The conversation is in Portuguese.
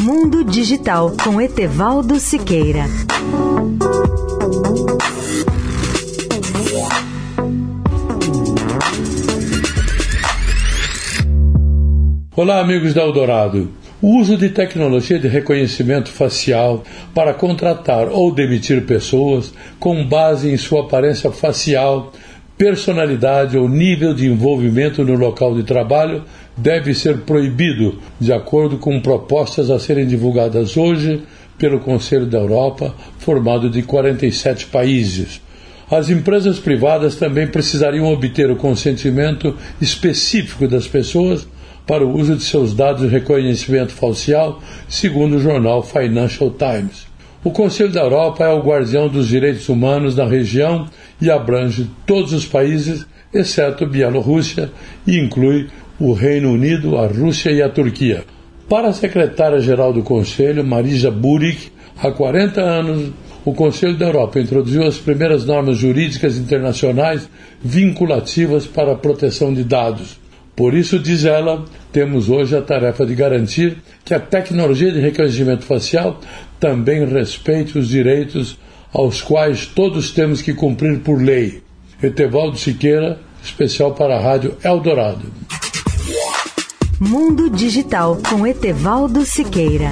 Mundo Digital com Etevaldo Siqueira. Olá, amigos da Eldorado. O uso de tecnologia de reconhecimento facial para contratar ou demitir pessoas com base em sua aparência facial, personalidade ou nível de envolvimento no local de trabalho deve ser proibido, de acordo com propostas a serem divulgadas hoje pelo Conselho da Europa, formado de 47 países. As empresas privadas também precisariam obter o consentimento específico das pessoas para o uso de seus dados de reconhecimento facial, segundo o jornal Financial Times. O Conselho da Europa é o guardião dos direitos humanos na região e abrange todos os países, exceto Bielorrússia, e inclui o Reino Unido, a Rússia e a Turquia. Para a secretária-geral do Conselho, Marisa Burik, há 40 anos o Conselho da Europa introduziu as primeiras normas jurídicas internacionais vinculativas para a proteção de dados. Por isso, diz ela, temos hoje a tarefa de garantir que a tecnologia de reconhecimento facial também respeite os direitos aos quais todos temos que cumprir por lei. Etevaldo Siqueira, especial para a Rádio Eldorado. Mundo Digital com Etevaldo Siqueira.